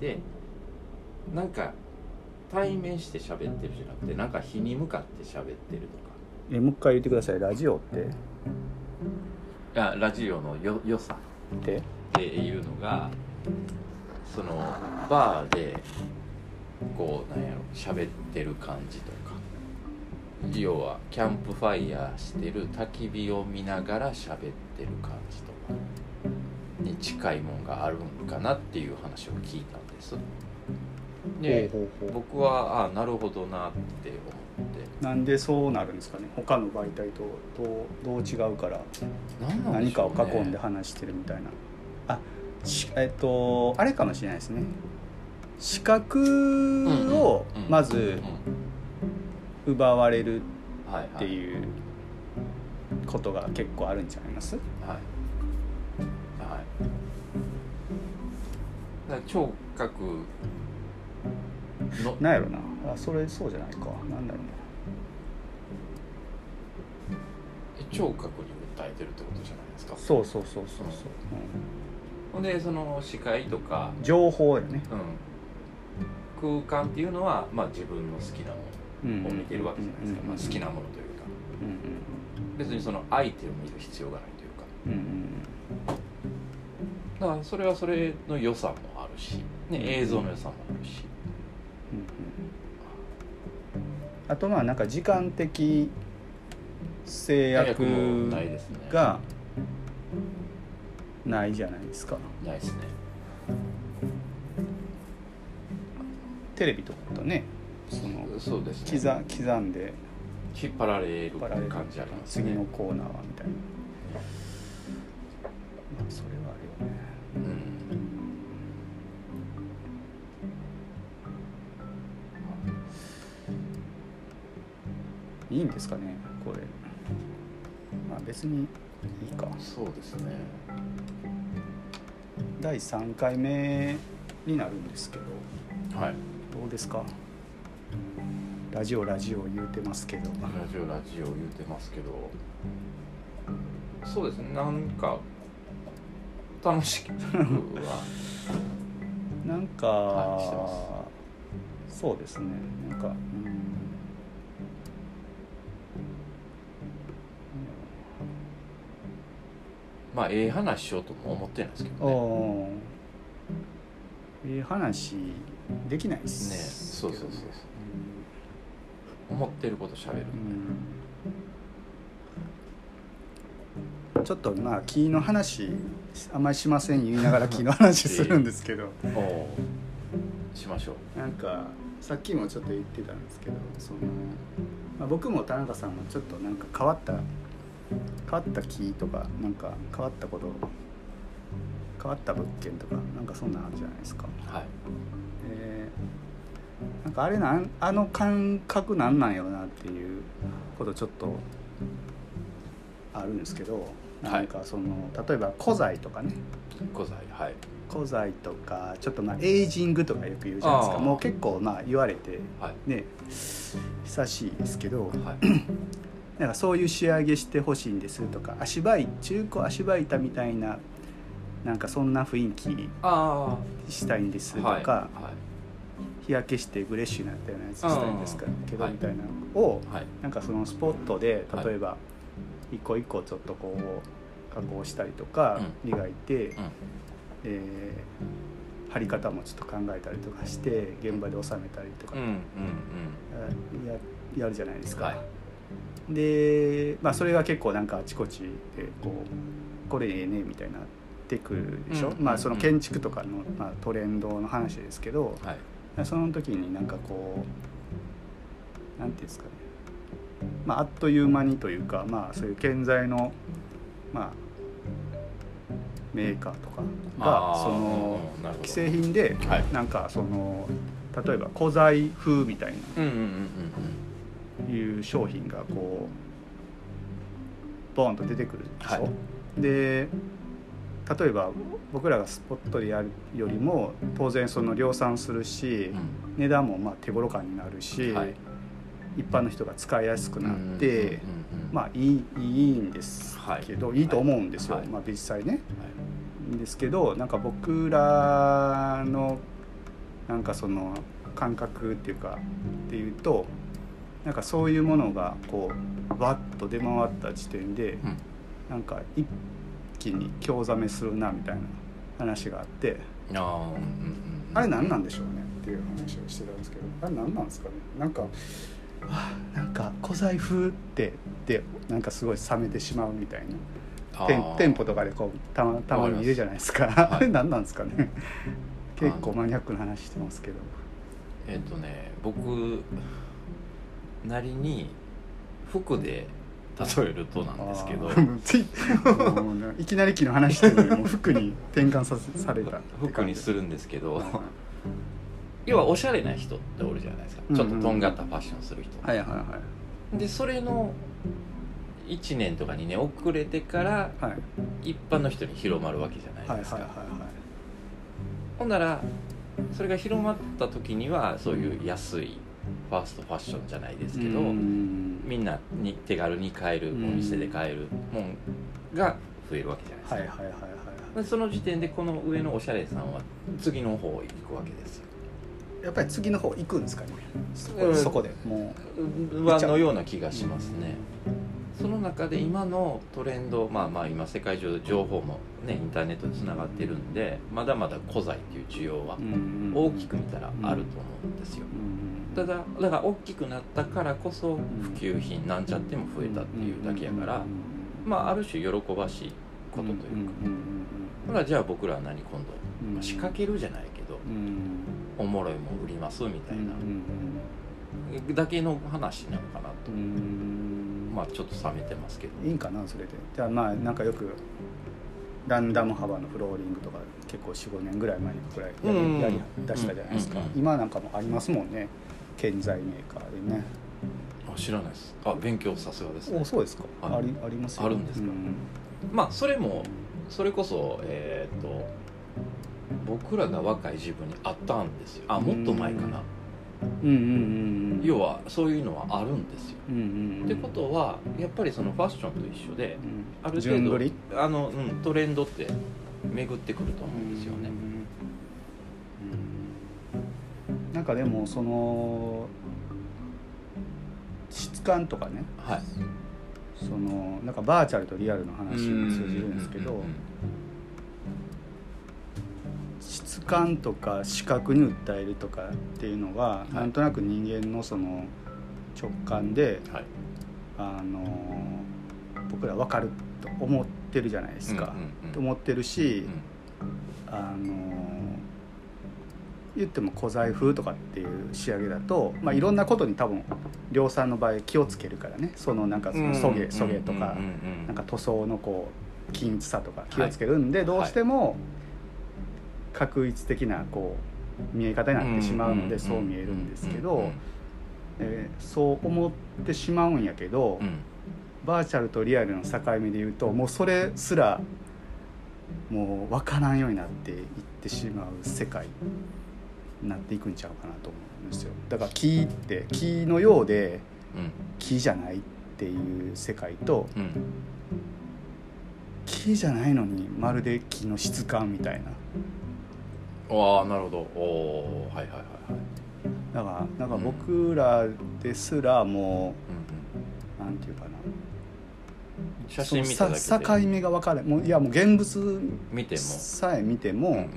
でなんか対面して喋ってるじゃなくてなんか日に向かって喋ってるとえもう一回言ってください。ラジオって。かあラジオのよ良さ。ってっていうのがそのバーでこうなんやろ喋ってる感じとか。要はキャンプファイヤーしてる焚き火を見ながら喋ってる感じとかに近いもんがあるんかなっていう話を聞いたんです。で僕はあなるほどなって思って。なんでそうなるんですかね？他の媒体とどうどう違うから何かを囲んで話してるみたいな。あしえっとあれかもしれないですね。視覚をまずうん奪われるっていうことが結構あるんちゃいます？だ聴覚のなんやろな。あそれそうじゃないか。なんだろう聴覚に訴えてるってことじゃないですか？なそうそうそうそうそう、ほんでその視界とか、うん情報よね、うん、空間っていうのは、まあ、自分の好きなもうんのを見てるわけじゃないですか、まあ、好きなものというか。うんうん別にその相手を見る必要がないというか。うんうんだからそれはそれの良さもあるし、ね、映像の良さもあるし、うんうんあとまあなんか時間的制約がないじゃないですか。ないですね。テレビとかだとねそのそうですね。刻刻んで。引っ張られる感じありますね。次のコーナーはみたいな。まあそれはいいんですかねこれ。まあ別にいいか。そうですね。第3回目になるんですけどはい。どうですか？ラジオラジオ言うてますけど。ラジオラジオ言うてますけど。そうですねなんか楽しくは。なんか、はいそうですね。なんかまあええ話しようとも思ってないですけどね。おええ話できないっねすそうそうそうそう。思ってることしゃべるうん。ちょっとまあ木の話あんまりしません言いながら木の話 するんですけど。おおしましょう。なんかさっきもちょっと言ってたんですけどその、まあ、僕も田中さんもちょっとなんか変わった変わった木とかなんか変わったこと変わった物件とかなんかそんなんあるじゃないですか。はい。えーなんかあれなんあの感覚なんなんやろなっていうことちょっとあるんですけどなんかその、例えば古材とかね。小材はい。古材とかちょっとまあエイジングとかよく言うじゃないですか。もう結構まあ言われてはい。ね久しいですけどはい なんかそういう仕上げしてほしいんですとか足場い中古足場板みたいななんかそんな雰囲気あしたいんですあとか、はいは日焼けしてグレッシュになったようなやつしたいんですかけどはいみたいなのをい。はい。なんかそのスポットで例えば一個一個ちょっとこう加工したりとかう磨いて、うん。えー貼り方もちょっと考えたりとかして現場で収めたりとかやるじゃないですか。はいで、まあ、それが結構なんかあちこちでこうこれええねみたいになってくるでしょ、うんまあその建築とかの、まあ、トレンドの話ですけどうんはい。その時になんかこうなんていうんですかね、まあ、あっという間にというか、まあ、そういう建材の、まあ、メーカーとかがその既製品ではい。なんかその例えば古材風みたいうんうんうんうんないう商品がこうボーンと出てくるでしょ、はい。で例えば僕らがスポットでやるよりも当然その量産するし、うん。値段もまあ手頃感になるし、はい。一般の人が使いやすくなって、まあいいいいんですけど、い、いと思うんですよ、はい。まあ、実際ね。はい。んですけどなんか僕らのなんかその感覚っていうかっていうとなんかそういうものがこうわっと出回った時点で、うん。なんか一気に興ざめするなみたいな話があってああうんうんうんあれ何なんでしょうねっていう話をしてたんですけどあれ何なんですかね？なんかあなんか小財布ってでなんかすごい冷めてしまうみたいな。店店舗とかでこうたまたまにいるじゃないですか。りますあれ何なんですかね？結構マニアックな話してますけど。えっ、とね僕なりに服で例えるとなんですけど。いきなり昨日話してるのに服に転換させされた。服にするんですけど。はい。要はおしゃれな人っておるじゃないですか。うん。うんちょっととんがったファッションする人、はいはいはいでそれの1年とか2年遅れてからはい。一般の人に広まるわけじゃはないいですか、はいはいはい。ほんならそれが広まった時にはそういう安いファーストファッションじゃないですけど、うん。みんなに手軽に買えるうんお店で買えるもんが増えるわけじゃないですか、はいはいはいはいでその時点でこの上のおしゃれさんは次の方へ行くわけですよ。やっぱり次の方行くんですかね？そこ,、でもはのような気がしますねその中で今のトレンドまあまあ今世界中で情報もねインターネットでつながってるんでまだまだ古材っていう需要は大きく見たらあると思うんですよ。うんただだから大きくなったからこそ普及品なんちゃっても増えたっていうだけやからまあある種喜ばしいことというか。ほらじゃあ僕らは何今度、まあ仕掛けるじゃないけどうん。おもろいもん売りますみたいな。うんだけの話なのかなとまあちょっと冷めてますけど。いいんかなそれで。じゃあまあなんかよくランダム幅のフローリングとか結構45年ぐらい前にくらいやり,、うんやり出したじゃないですか、うんうん今なんかもありますもんね。建材メーカーでね。あ知らないです。あ勉強さすがですね。おそうですか。はい。ありありますよ。あるんですか。うん。まあそれもそれこそえーっと僕らが若い自分にあったんですよ。あもっと前かなうんうんうんうん。要はそういうのはあるんですよ。うんうんうん。ってことはやっぱりそのファッションと一緒でうん。ある程度あの、うん、トレンドって巡ってくると思うんですよね。うんなんかでもその質感とかね。はい。そのなんかバーチャルとリアルの話に通じるんですけどうんうんうん質感とか視覚に訴えるとかっていうのは、い。なんとなく人間のその直感で、はい。あの僕ら分かると思ってるじゃないですか。うんうんうん。と思ってるしう、んあの言っても小財布とかっていう仕上げだと、まあ、いろんなことに多分量産の場合気をつけるからね。そのなんかそのそげそげとかなんか塗装のこう均一さとか気をつけるんで、どうしても確一的なこう見え方になってしまうのでそう見えるんですけど、えーそう思ってしまうんやけど、バーチャルとリアルの境目で言うともうそれすらもう分からんようになっていってしまう世界になっていくんちゃうかなと思うんですよだから木って木のようでうん木じゃないっていう世界とうん木じゃないのにまるで木の質感みたいなああなるほど。おおはいはいはいはい。だからなんか僕らですらもうんうん。うなんていうかな。写真見ただけ境目が分からん。もういやもう現物見ても。さえ見ても、うん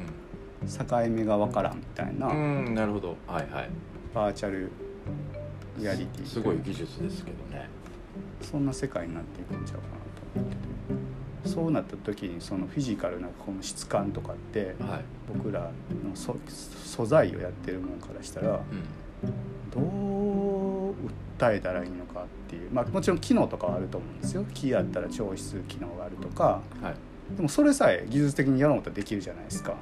境目が分からんみたいな、うんうんなるほど。はいはい。バーチャルリアリティすごい技術ですけどね。そんな世界になっていくんちゃうかなと思っててそうなった時にそのフィジカルなこの質感とかってはい。僕らのそ素材をやってるもんからしたらうん。どう訴えたらいいのかっていうまあもちろん機能とかはあると思うんですよ。木やったら調湿機能があるとか。はい。でもそれさえ技術的にやろうとできるじゃないですか。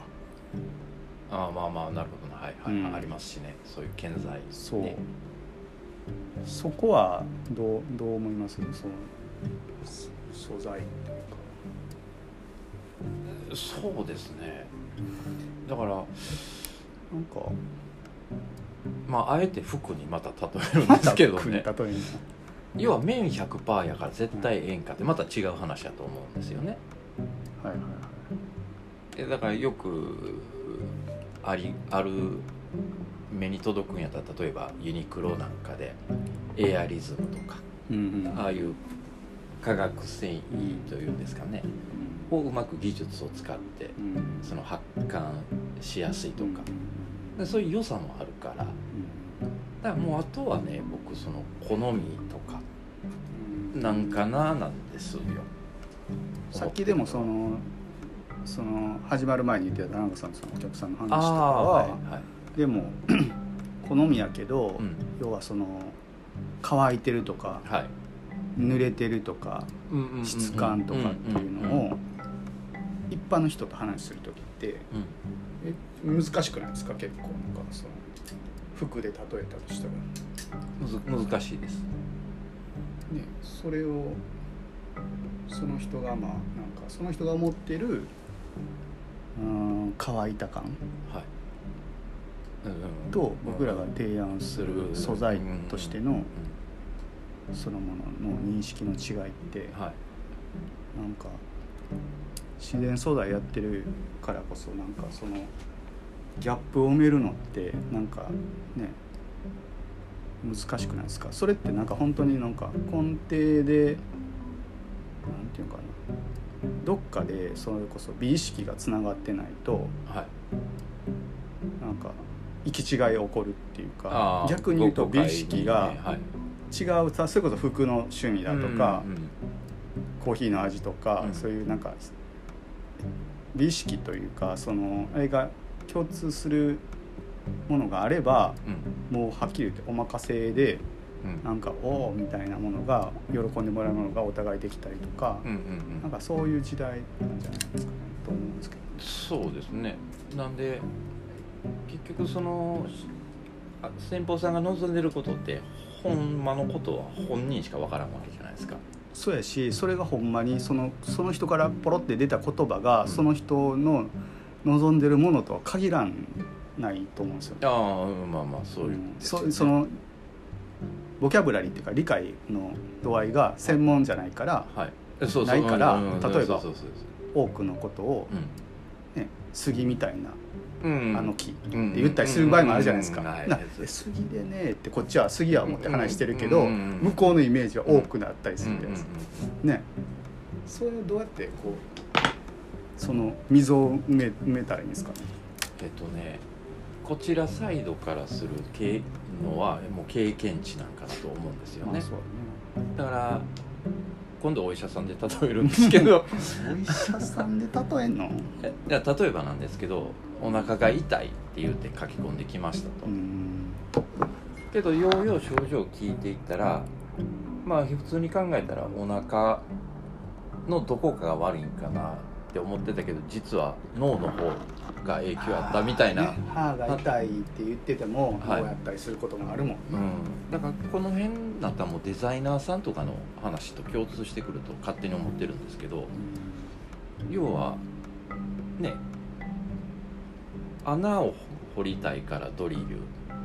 ああまあまあなるほどな。はいはい、うん。ありますしね。そういう建材そう、ねそこはどうどう思います？そのそ素材というかそうですね。だからなんかまああえて服にまた例えるんですけどね。要は綿100%やから絶対ええんかってまた違う話だと思うんですよね。はいはいはい。えだからよくありある目に届くんやったら例えばユニクロなんかでエアリズムとかうんうん。ああいう化学繊維というんですかねをうまく技術を使ってうん。その発汗しやすいとか。うん。でそういう良さもあるから。だからもうあとはね僕その好みとかうん。なんかななんですよ。さっきでもそのその始まる前に言ってた田中さんのそのお客さんの話とかは、はいはい。でも 好みやけど、うん。要はその乾いてるとかはい。濡れてるとかうんうんうんうん。質感とかっていうのを一般の人と話する時ってうん。え難しくないですか？結構なんかその服で例えたとしたら、難しいです。ね、それをその人がまあなんかその人が思ってるうん乾いた感はい。うんうんと僕らが提案する素材としてのうん。そのものの認識の違いってはい。なんか自然素材やってるからこそなんかそのギャップを埋めるのってなんかね難しくないですか？それってなんか本当になんか根底でなんていうのかなどっかでそれこそ美意識がつながってないとはい。なんか行き違い起こるっていうか逆に言うと美意識がねはい。違うさそれこそ服の趣味だとか、うんうん。コーヒーの味とか、うん。そういうなんか美意識というかそのあれが共通するものがあればうん。もうはっきり言ってお任せでうん。なんか「おお」みたいなものが喜んでもらうものがお互いできたりとか、うんうんうん。なんかそういう時代なんじゃないですかねと思うんですけど。そうですね。なんで結局そのあ先方さんが望んでることってほんまのことは本人しかわからんわけじゃないですかそうやしそれがほんまにそのその人からポロって出た言葉が、うん。その人の望んでるものとは限らないと思うんですよ。あまあまあそういううん。そそのボキャブラリーっていうか理解の度合いが専門じゃないからはい。ないから例えば多くのことを、ね、杉みたいなあの木ってうん。言ったりする場合もあるじゃないですか。杉でねってこっちは杉は思って話してるけど、向こうのイメージは多くなったりするじゃないですか。ね。それをどうやってこうその溝を埋め埋めたらいいんですかね？えっとねこちらサイドからする経のはもう経験値なんかなと思うんですよね。まあそうだから今度お医者さんで例えるんですけど。だね。お医者さんで例えんの？えいや例えばなんですけどお腹が痛いって言って書き込んできましたと、うんけどようよう症状を聞いていったらまあ普通に考えたらお腹のどこかが悪いんかなって思ってたけど実は脳の方が影響あったみたいな、ね歯が痛いって言っててもこうはい。やったりすることもあるもんね。うん、だからこの辺だったらもうデザイナーさんとかの話と共通してくると勝手に思ってるんですけど要はね穴を掘りたいからドリル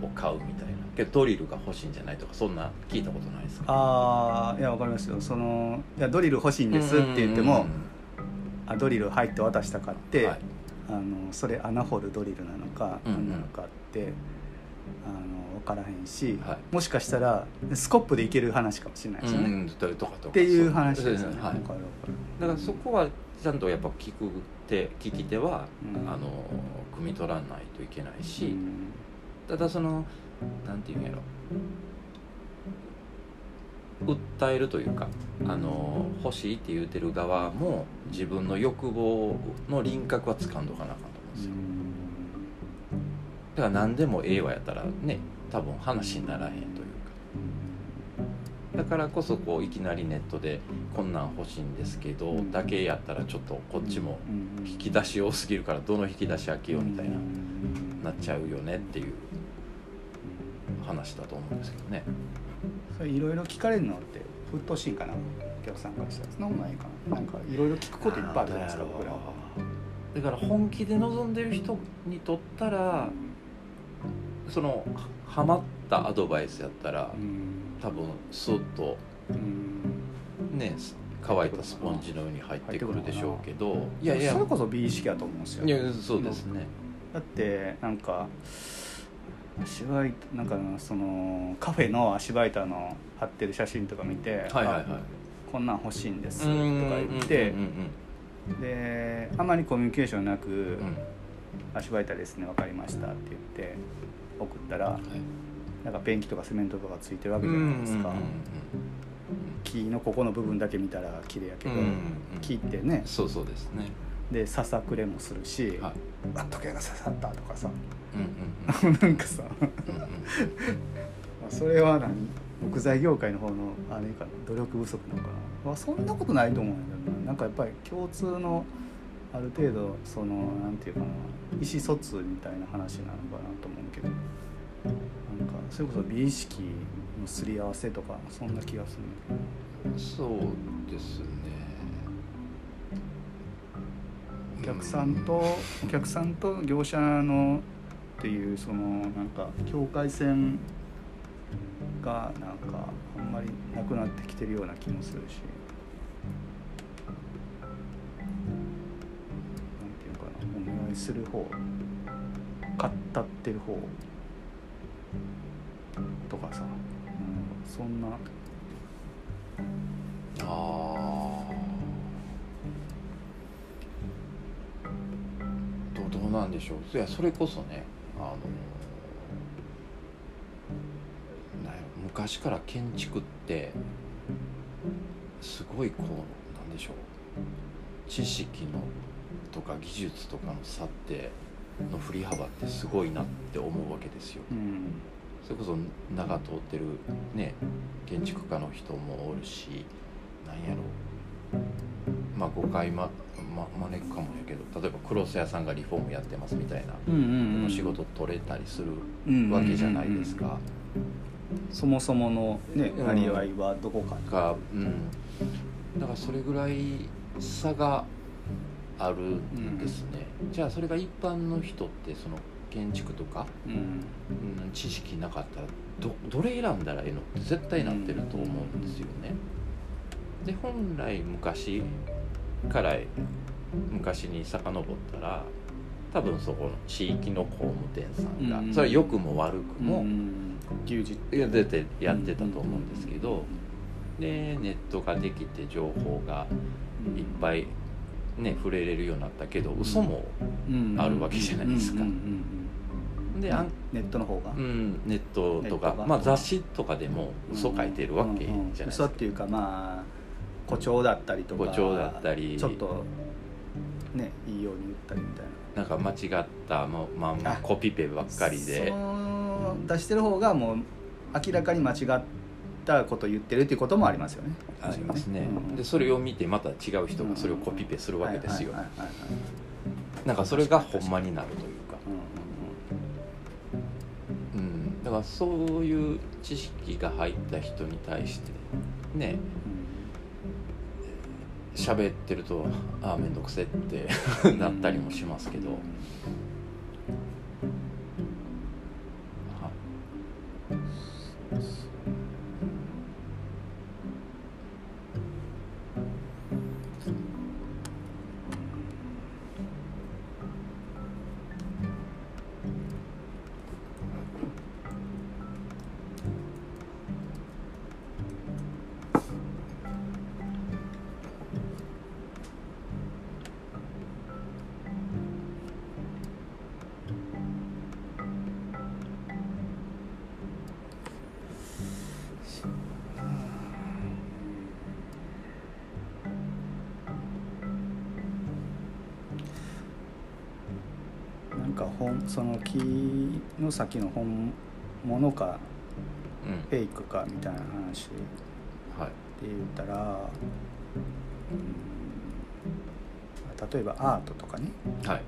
を買うみたいな。けどドリルが欲しいんじゃないとかそんな聞いたことないですか？ああいやわかりますよ。そのいやドリル欲しいんですって言っても、あドリル入って渡したかって、はい。あのそれ穴掘るドリルなのかうんうん。何なのかって、あの分からへんし、はい。もしかしたらスコップでいける話かもしれないですよね、うんととかとか。っていう話ですよね、だからそこはちゃんとやっぱ聞く手聞き手は、うん。あの汲み取らないといけないし、うん。ただそのなんていうんやろ。訴えるというかあの欲しいって言うてる側も自分の欲望の輪郭は掴んどかなあかんと思うんですよ。だから何でもええわやったらね多分話にならへんというかだからこそこういきなりネットでこんなん欲しいんですけど、うん。だけやったらちょっとこっちもうん。引き出し多すぎるからどの引き出し開けようみたいな、うんなっちゃうよねっていう話だと思うんですけどね。それいろいろ聞かれるの？ってふっとしいんかなお客さんからしたらそんなことないかななんかいろいろ聞くこといっぱいあるじゃないですか僕ら。はだから本気で望んでる人にとったらそのハマったアドバイスやったらうん多分スッとうん。ね乾いたスポンジのように入ってくるでしょうけどいやいやそれこそ美意識やと思うんですよ。いやそうですね。だってなんか足場板なんかそのカフェの足場板の貼ってる写真とか見て、はいはいはい。あこんなん欲しいんですとかうん言ってであまりコミュニケーションなくうん。うん「足場板ですね分かりました」って言って送ったらはいなんかペンキとかセメントとかついてるわけじゃないですか、木のここの部分だけ見たら綺麗やけど、うんうんうん。木ってね。そうそうですね。でささくれもするし、はい。あ時計が刺さったとかさ。うんうん なんかさ。うんうんうん。それは何？木材業界の方のあれかな？努力不足なのかな、まあ、そんなことないと思うんだけどな。なんかやっぱり共通のある程度そのなんていうかな意思疎通みたいな話なのかなと思うけどなんかそれこそ美意識のすり合わせとかそんな気がするそうですね。お客さんとお客さんと業者のっていうそのなんか境界線がなんかあんまりなくなってきてるような気もするし。なんていうかな。お願いする方。買ったってる方とかさ、うん、そんな。あー。どどうなんでしょう。いやそれこそねあの昔から建築ってすごいこうなんでしょう。知識のとか技術とかの差っての振り幅ってすごいなって思うわけですよ。うんそれこそ名が通ってるね建築家の人もおるしなんやろ。まあ誤解ま、ま、招くかもやけど例えばクロス屋さんがリフォームやってますみたいな、うんうんうん。仕事取れたりするうんわけじゃないですか。そもそものねうん。なりわいはどこか。にがうん。だからそれぐらい差があるんですね、じゃあそれが一般の人ってその建築とか、うん。うん、知識なかったらどどれ選んだらいいのって絶対なってると思うんですよね。で本来昔から昔に遡ったら多分そこの地域の工務店さんが、うん。それは良くも悪くも、うん。牛耳出てやってたと思うんですけど、でネットができて情報がいっぱいね触れれるようになったけど嘘もあるわけじゃないですかうん。うんネットの方が。うん、ネットとか。まあ、雑誌とかでも嘘書いてるわけじゃないですか。嘘っていうかまあ誇張だったりとか誇張だったり。ちょっとねいいように言ったりみたいな。なんか間違ったままあまああコピペばっかりで。出してる方がもう明らかに間違ったことを言ってるっていうこともありますよね。ありますね、うん。でそれを見てまた違う人がそれをコピペするわけですよ、なんかそれがほんまになるとだからそういう知識が入った人に対してね喋ってるとああ面倒くせって なったりもしますけど、はい本その木の先の本物かうん。フェイクかみたいな話はい。で言ったら、うん例えばアートとかね。はい。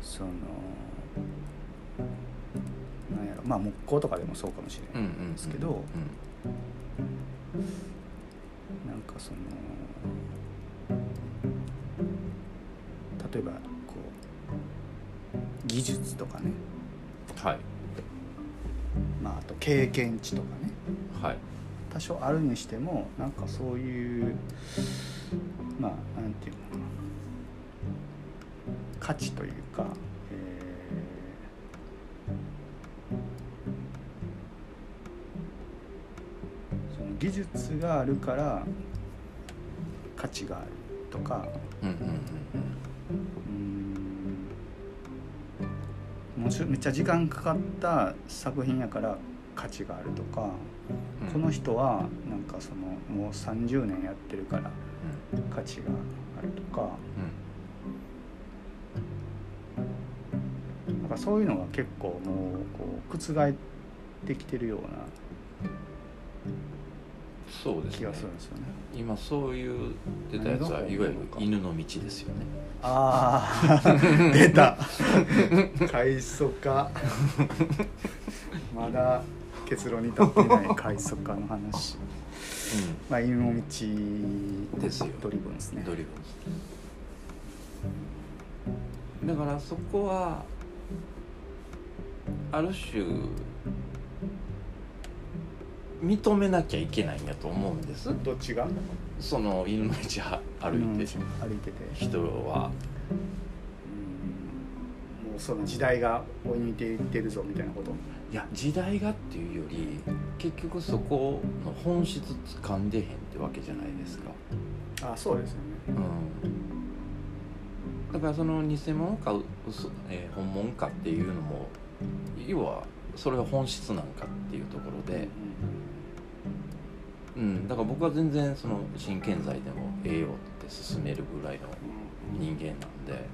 そのなんやろまあ木工とかでもそうかもしれうんうないんですけど、うんなん経験値とかね、はい、多少あるにしてもなんかそういうまあ何ていうのかな。価値というか、えー、その技術があるから価値があるとか。うんうんうん、めっちゃ時間かかった作品やから価値があるとか、うん。この人はなんかそのもう30年やってるから価値があるとかなんかそういうのが結構もうこう覆ってきてるようなそうですね。気がするんですよね。今そういう出たやつはいわゆる犬の道ですよね。ああ 出た。快速化まだ結論に至ってない快速化の話。まあ犬の道ですよ。ドリブンですね。ドリブンだからそこはある種認めなきゃいけないんやと思うんです。どっちが？その犬の道は歩いてうん歩いてて。人は。うん。もうその時代が追い抜いていってるぞみたいなこと？いや時代がっていうより結局そこの本質掴んでへんってわけじゃないですか。あそうですよね。うん。だからその偽物か嘘、えー本物かっていうのも要はそれが本質なんかっていうところで、うん、だから僕は全然その真剣罪でもええよって進めるぐらいの人間なんで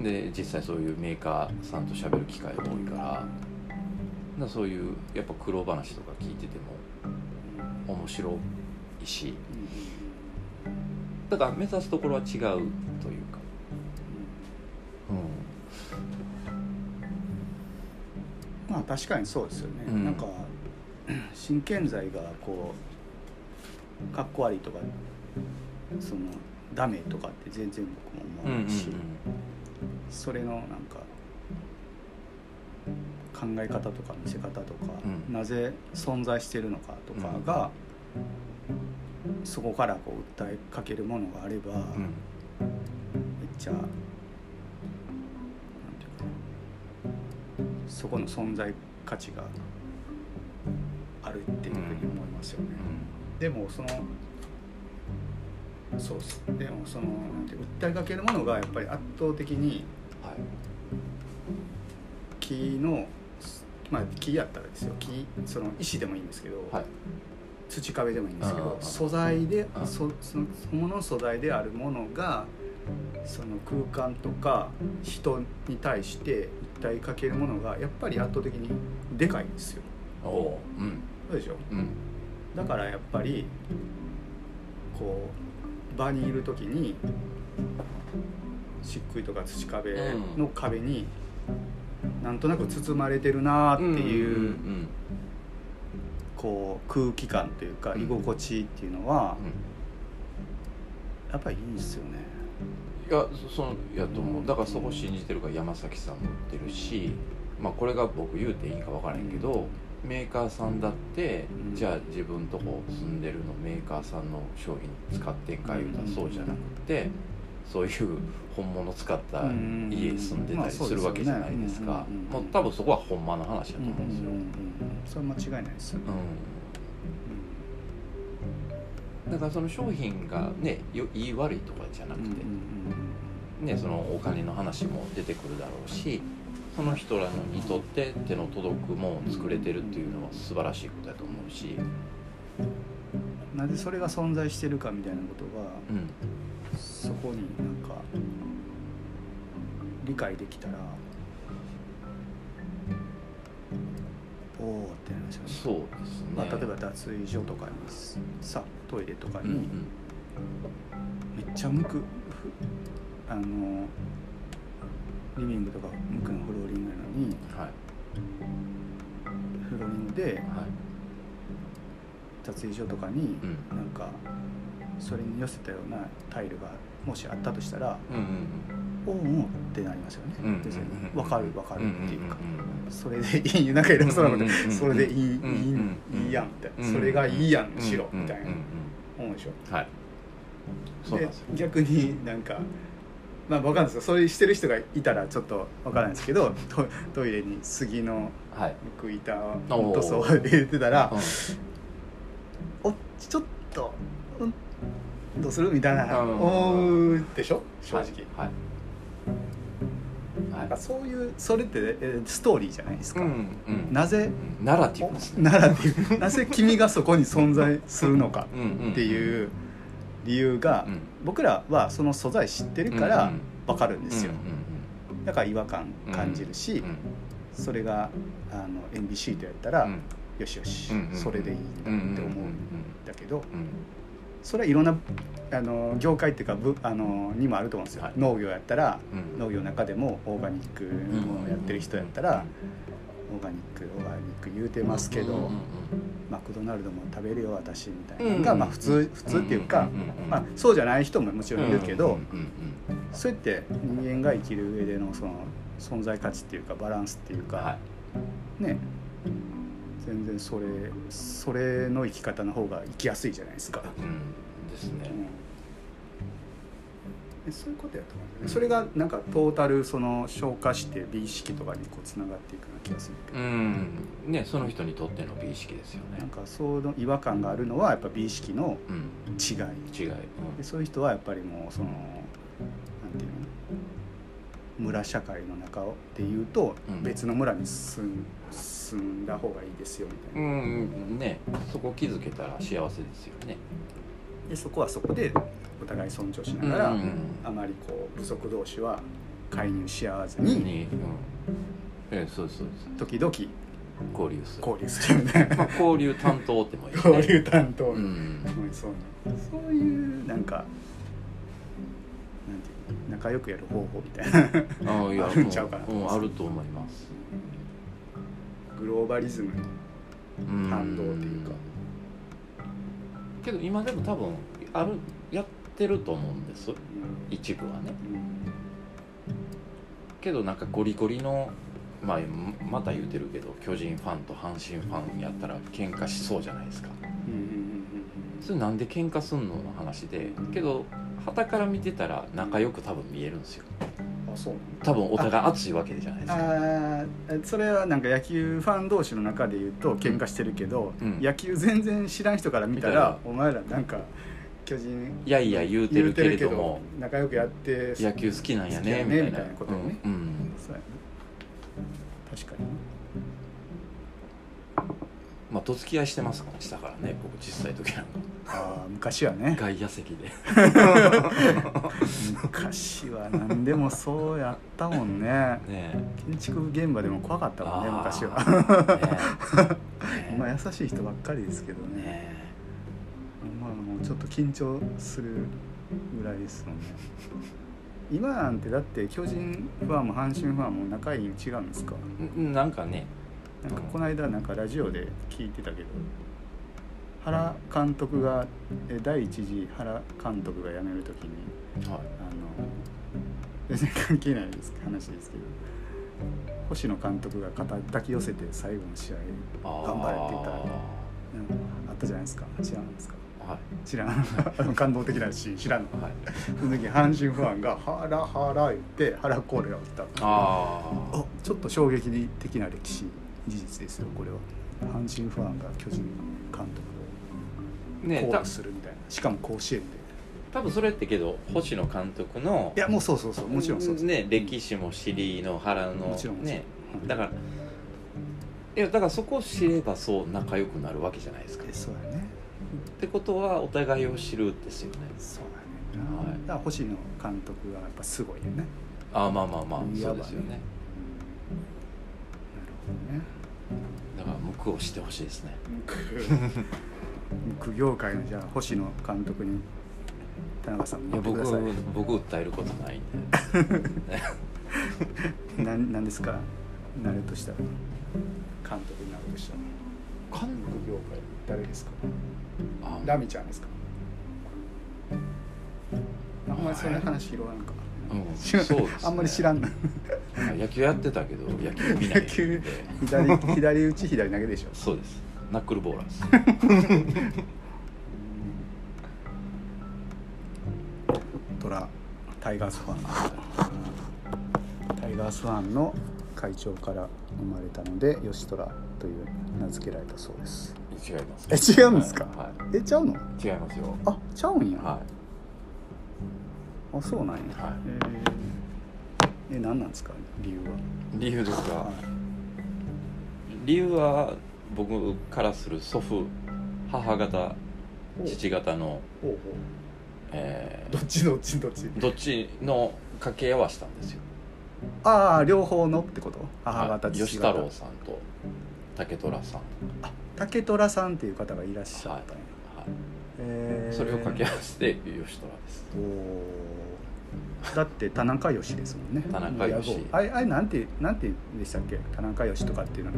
で実際そういうメーカーさんと喋る機会が多いからそういうやっぱ苦労話とか聞いてても面白いしだから目指すところは違うというか、まあ確かにそうですよね、うん。なんか真剣剤がこうかっこ悪いとかそのダメとかって全然僕もうん、うんうん思うし、それのなんか考え方とか見せ方とか、うん。なぜ存在してるのかとかが、そこからこう訴えかけるものがあれば、うん。うんめっちゃなんていうかな。そこの存在価値があるっていうふうに思いますよね。でもそのそうっすでもそのなんて訴えかけるものがやっぱり圧倒的にはい。木のまあ木やったらですよ。木その石でもいいんですけど、はい。土壁でもいいんですけど素材でそそのもの素材であるものがその空間とか人に対して訴えかけるものがやっぱり圧倒的にでかいんですよ。おおーうん。そうでしょ？うん。だからやっぱりこう場にいる時に漆喰とか土壁の壁になんとなく包まれてるなっていう,、こう空気感というかうん。居心地っていうのはうん。やっぱりいいんですよね。いやそのやと思う。だからそこ信じてるから山崎さんも言ってるしまあこれが僕言うていいんか分からへんけど、メーカーさんだって、うん。じゃあ自分とこ住んでるのメーカーさんの商品使ってんか言うたらそうじゃなくて、そういう本物使ったうん。家住んでたりするわけじゃないですか。うんもう多分そこはほんまの話だとうんうん思うんですよ、うんうん。それは間違いないですよね。うん。だからその商品がねよいい悪いとかじゃなくて、ね、そのお金の話も出てくるだろうしその人らのにとって手の届くものを作れてるっていうのは素晴らしいことだと思うし、なぜそれが存在してるかみたいなことがうん、そこになんか理解できたらおおってなりますよね。そうですね、まあ、例えば脱衣所とかにさトイレとかにうんうん。めっちゃ向くふあのリビングとか向くのフローリングなのにはい。フローリングではい。脱衣所とかにうん。なんかそれに寄せたようなタイルがもしあったとしたらうんうんおおってなりますよね。うんうんですよねうんわかるわかるっていうか。うんそれでいいなんか偉そうなことうんうんうんそれでいいいいうんうんいいやんみたいうんなそれがいいやんしろうんみたいなうん。うん思うでしょ。うんはい。そうなんでですよ。逆になんかまあわかんないですよ。それしてる人がいたらちょっとわからないですけどトトイレに杉のはい。むく板おー。塗装で入れてたらうん。おちょっと、うんどうするみたいなうん。思うでしょ？正直、はい。なんかそういうそれってえーストーリーじゃないですか、うんうん。なぜうんナラティブですね。ならっていうなぜ君がそこに存在するのかっていう理由が、うん僕らはその素材知ってるから分かるんですよ、うんだから違和感感じるし、それがあの NBC とやったら、うん。よしよし、それでいいんだって思うんだけど、うん。それはいろんなあの業界っていうかぶあのにもあると思うんですよ、はい。農業やったらうん。農業の中でもオーガニックをやってる人やったら、オーガニックオーガニック言うてますけど、うんうんうんマクドナルドも食べるよ私みたいなのが、うんまあ普通普通っていうか、うんうんうんまあ、そうじゃない人ももちろんいるけど、うんうんうんそうやって人間が生きる上でのその存在価値っていうかバランスっていうか、はい。ね全然それそれの生き方の方が生きやすいじゃないですか。うん。ですね。でそういうことやと思うね。それがなんかトータルその消化して美意識とかにこうつながっていくような気がするけど、うん。ねその人にとっての美意識ですよね。なんかその違和感があるのはやっぱ美意識のうん。違い。違い。でそういう人はやっぱりもうそのなんていうの村社会の中でいうとうん。別の村に住ん住んだ方がいいですよみたいな、うん。ね。そこ気づけたら幸せですよねでそこはそこでお互い尊重しながら、うんあまりこう部族同士は介入し合わずににうん。ええそうですそうです。時々交流する。交流するみたいなまあ交流担当ってもいいね。交流担当、うん。うん。そうそういうなんかなんていうの仲良くやる方法みたいな。ああるんちゃうかな。もうんあると思います。グローバリズムうん反動っていうかけど今でも多分あるやってると思うんです。一部はね。けどなんかゴリゴリのまあまた言うてるけど巨人ファンと阪神ファンやったら喧嘩しそうじゃないですか。それなんで喧嘩すんのの話でけど旗から見てたら仲良く多分見えるんですよ多分お互い熱いわけじゃないですか。あーそれはなんか野球ファン同士の中で言うと喧嘩してるけど、うん。野球全然知らん人から見たら見たら。お前らなんか巨人いやいや言うてるけれども。仲良くやって野球好きなんやねみたいな。ことよね。うんうん。そうやな確かにまあどつき合いしてますからしたからね僕小さい時なんか。ああ昔はね。外野席で。昔は何でもそうやったもんね。ね建築現場でも怖かったもんね昔は。え。ねまあ優しい人ばっかりですけどね。ねまあもうちょっと緊張するぐらいですもんね。今なんてだって巨人ファンも阪神ファンも仲いいに違うんですか？うんなんかねなんかこの間なんかラジオで聞いてたけど原監督がえ第一次原監督が辞める時にはい。あの全然関係ないです話ですけど星野監督が肩抱き寄せて最後の試合頑張れって言ったら、うん、あったじゃないですか。知らんですか。はい。知らん。あの感動的なシーン知らんの。はい。その時阪神ファンが「ハラハラ」言って原コールが打ったああちょっと衝撃的な歴史事実ですよこれは。阪神ファンが巨人監督をコールするみたいな。しかも甲子園で。多分それってけど星野監督のいやもうそうそうそうもちろんそうですね歴史も知りの原のもちろんねだからいやだからそこを知ればそう仲良くなるわけじゃないですか。えそうやね。ってことはお互いを知るですよね。そうやねはい。だから星野監督がやっぱすごいよね。ああまあまあまあそうですよねねだから向こうしてほしいですね。苦 業界のじゃあ星野監督に田中さんも言ってください。僕訴えることないんで。なんなんですか？なるとしたら。監督になるとしたら。監苦業界誰ですか？あ。ラミちゃんですか？あんまりそんな話広がらんかあんまり知らんな。野球やってたけど野球見ない野球左 左打ち左投げでしょ。そうです。ナックルボーラーです。トラタイガースファン。タイガースファンの会長から生まれたので吉トラという名付けられたそうです。違いますえ違うんですか？はえちゃうの？い、違いますよ。あちゃうんや、はあそうなんや、はいえー。え何なんですか理由は、い理由ですか、はい。理由は僕からする祖父母方父方の、えどっちどっちどっち？ーどっちの掛け合わせたんですよ。ああ両方のってこと？母方はい。父方。吉太郎さんと竹虎さん、あ竹虎さんっていう方がいらっしゃったんや、はい。えー。それを掛け合わせて吉虎です。おーだって田中義ですもんね。田中義。あれあれなんてなんてでしたっけ？田中義とかっていうのに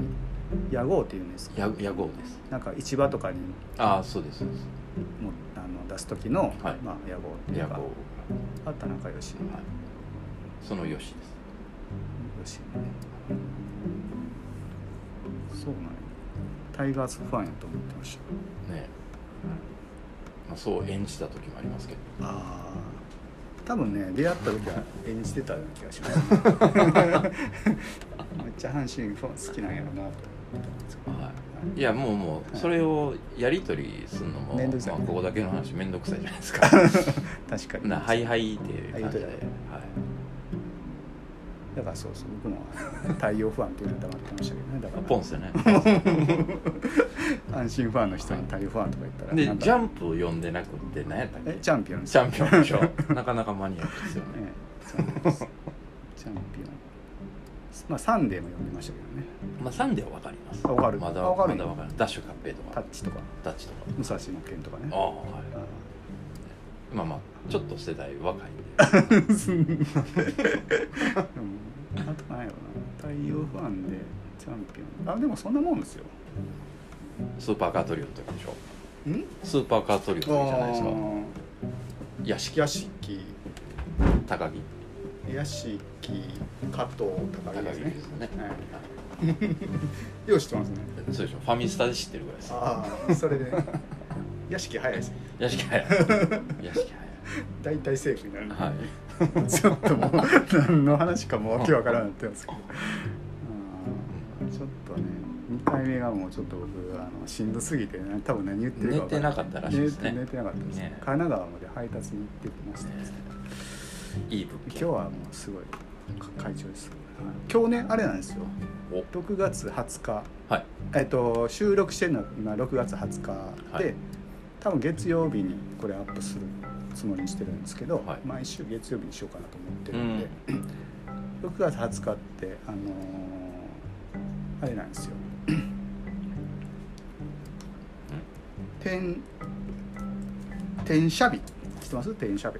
屋号っていうんですか？や屋号です。なんか市場とかに。ああそうですそうです。もあの出す時の、はい。まあ、屋号っていうか。あ田中義。はい。その吉です。義ね。そうなんや。タイガースファンやと思ってました。ね。まあ、そう演じた時もありますけど。ああ多分ね出会った時は演じてたような気がします、めっちゃ阪神ファン好きなんやろうなと。思ってい、いやもうもうそれをやり取りするのも、めんどくさい。まあ、ここだけの話面倒くさいじゃないですか。確かに。なはいはいっていう感じで、はい。だからそうそう僕も 太陽ファンっていうのは黙ってましたけどね。だから。ポンスよね。阪神ファンの人に太陽ファンとか言ったらでジャンプを読んでなくって何やったっけ？えチャンピオン。チャンピオンでしょ。なかなかマニアックですよね。ええチャンピオンです。チャンピオン。まあサンデーも読んでましたけどね。まあサンデーはわかります。あわかる。まだあわかるまだわかる。ダッシュ勝平とか。タッチとか。タッチとか。武蔵の剣とかね。ああはい。あまあまあちょっと世代若いんで。うん。あと何やろな。大洋ファンでチャンピオン。あでもそんなもんですよ。スーパーカートリオの時でしょ。んスーパーカートリオじゃないですか。屋敷。屋敷。高木。屋敷加藤高木ですねね。はい。よう知ってますね。そうでしょ。ファミスタで知ってるぐらいです。ああそれで。屋敷早いですね。屋敷早い。屋敷大体セーフになるはい。ちょっともう何の話かもうわけわからんなってますけど2回目がもうちょっと僕あのしんどすぎて、ね、多分何言ってるか寝分からてなかったらしいですね。寝てなかったです、ね。神奈川まで配達に行ってました。ですねいい物件。今日はもうすごい会長です。今日ねあれなんですよ。お。6月20日。はい。えっと収録してるのは今6月20日で、はい。多分月曜日にこれアップするつもりにしてるんですけど、はい。毎週月曜日にしようかなと思ってるんで、6月20日ってあのーあれなんですよ 天天赦日。知ってます？天赦日。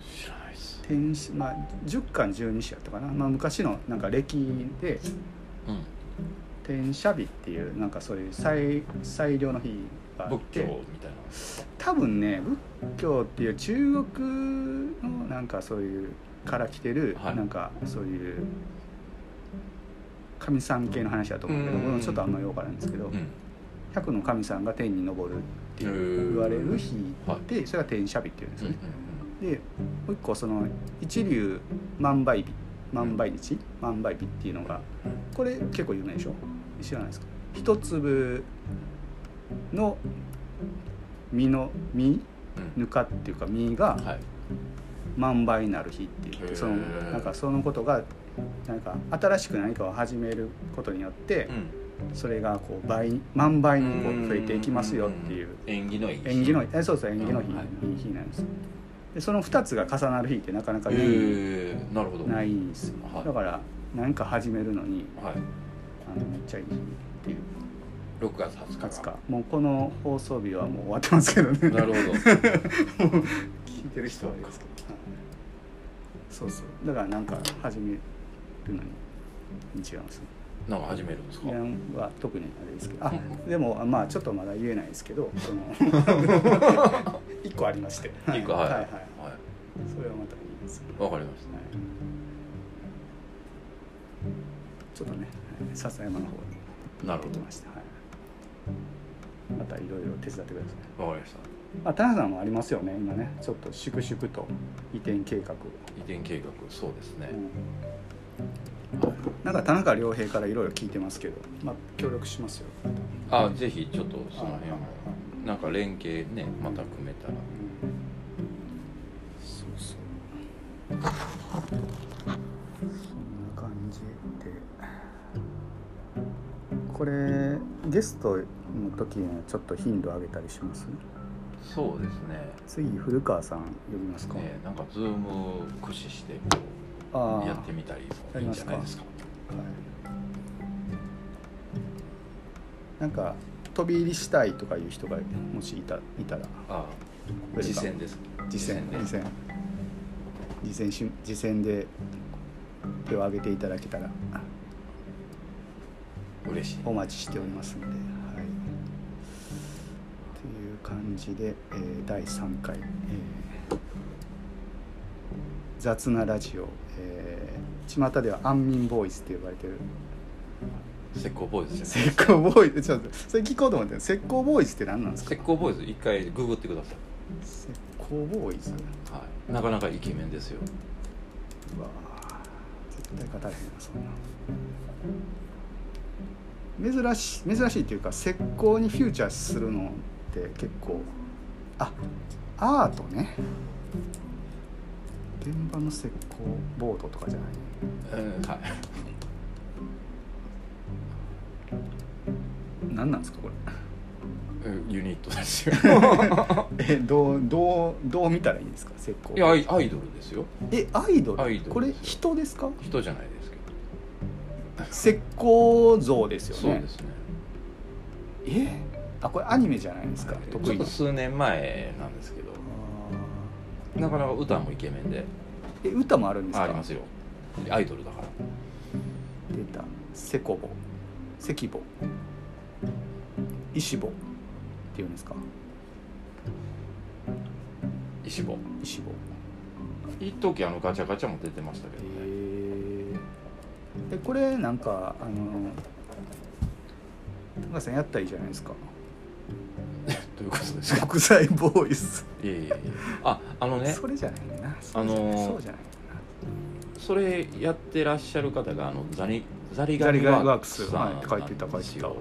知らないっす。天使まあ10巻12子やったかな、まあ、昔のなんか歴で。うん。天赦日っていうなんかそういう祭祭良の日があって。仏教みたいな。多分ね仏教っていう中国のなんかそういうから来てる、はい。なんかそういう神さん系の話だと思うけどうん。ちょっとあんまりよくわからないんですけど、うん。百の神さんが天に昇るって言われる日でそれが天赦日っていうんですうんよね。でもう一個その一粒万倍日万倍日万倍日っていうのがこれ結構有名でしょ？知らないですか？一粒の実の実うん。ぬかっていうか実がはい。万倍になる日って言ってそのなんかそのことがなんか新しく何かを始めることによってうん。それがこう倍万倍にこう増えていきますよっていう。縁起のいい縁起のえそうそう縁起の日い。いい日なんです。でその2つが重なる日ってなかなかへないえなるほど。ないんですよ。はい。だから何か始めるのにはい。あのめっちゃいい日っていう。6月20日。20日。もうこの放送日はもう終わってますけどね。なるほど。聞いてる人はあれですけど。はい。そうそう。だからなんか始めるのに違いますねなんか始めるんですか？は特にあれですけど。あうん。でもまあちょっとまだ言えないですけどその 一個ありまして。一個はい。はいはい。はそれはまた言います、いわかりましはい。ちょっとねはい笹山の方にたなるほど。行ってました、はい、またいろいろ手伝ってください。わかりました。あ田中さんもありますよね今ね。ちょっと粛々と移転計画、移転計画そうですね。うんなんか田中良平からいろいろ聞いてますけど、まあ、協力しますよ。ああぜひちょっとその辺もなんか連携ねまた組めたら。そうそう。そんな感じでこれゲストの時にはちょっと頻度上げたりします？そうですね。次古川さん呼びますか、ねなんかズーム駆使してこうやってみたりもいいんじゃないですか。なんか飛び入りしたいとかいう人がもしいたいたら。ああ実践です。実践で実践実践し実践で手を挙げていただけたら。嬉しい。お待ちしておりますので、はい、という感じで、えー第3回、えー雑なラジオ」えー、巷では安眠ボーイズって呼ばれてる。石膏ボーイズ石膏ボーイズ？ちょっとそれ聞こうと思って。石膏ボーイズって何なんですか？石膏ボーイズ。一回ググってください。石膏ボーイズ？はい。なかなかイケメンですよ。うわ絶対語れへんなそんな。珍しい珍しいっていうか石膏にフューチャーするのって結構あアートね現場の石膏ボードとかじゃない？うんはい。何なんですかこうんユニットですよ。れ えどうどうどう見たらいいんですか？石膏いやアイアイドルですよ。えアイドル？アイドルですよ。これ人ですか？人じゃないですけど。石膏像ですよね。そうですね。え？あこれアニメじゃないですか、ち得意な。ょっと数年前なんですけど。あなかなか歌もイケメンで。ーえ歌もあるんですか？ありますよ。アイドルだから。出た。セコボ。セキボ。イシボ。っていうんですか？石坊イシボ。一時あのガチャガチャも出てましたけへどね。えこれなんかあの高橋さんやったらいいじゃないですかどういうことですか？国際ボーイズ、いやいやいやああのねそれじゃないな。あのーそうじゃないそれやってらっしゃる方があのザリザリガニワークスさんはい書いてたなんですよ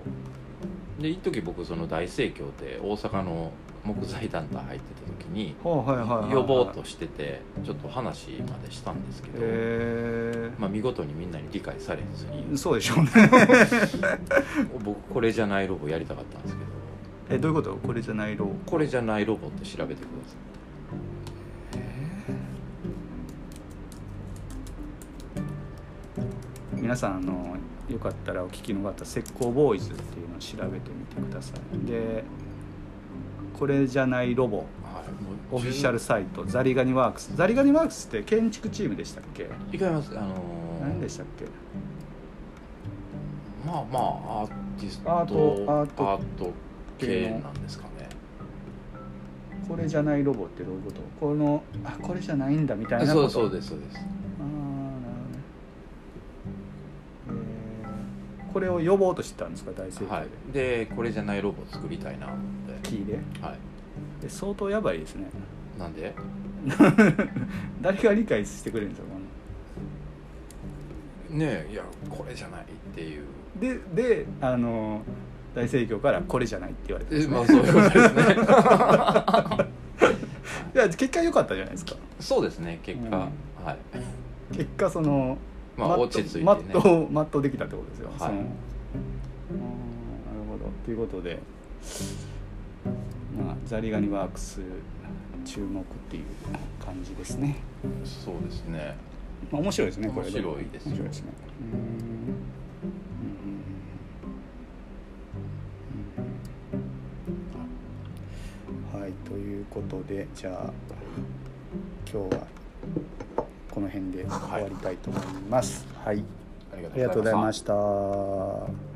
書い。てで一時僕その大盛況って大阪の木材団体入ってた時になはいはいはいはい。呼ぼうとしててちょっと話までしたんですけど、へまあ、見事にみんなに理解されずえに。そうでしょうね。僕これじゃないロボやりたかったんですけどえどういうこと？これじゃないロこれじゃないロボって調べてくだ皆さんあのよかったらお聞きの方石膏ボーイズっていうのを調べてみてください。でこれじゃないロボ。オフィシャルサイト。ザリガニワークス。ザリガニワークスって建築チームでしたっけ？いかります。あのー何でしたっけ？まあまあアーティストアート。アート系なんですかね。これじゃないロボってどういうこと？このあこれじゃないんだみたいなこと？そうそうですそうです。ああなるほどね。えーこれを呼ぼうとしてたんですか？大盛況で、はい。でこれじゃないロボ作りたいなって。キーで？はい。で相当やばいですね。なんで？誰が理解してくれるんですか？ねえいやこれじゃないっていう。でであの大盛況からこれじゃないって言われてね。まあそういうことですね。いや結果良かったじゃないですか。そうですね結果、うん。はい。結果そのまあマット落ち着いてね。マットをマットできたってことですよ、はい。なるほど。ということで、まあ、ザリガニワークス注目っていう感じですね、そうですね。まあ、面白いですねこれ面白いですよ。面白いですね。うーんいということでじゃあ今日はこの辺で終わりたいと思います。はい、ありがとうございましした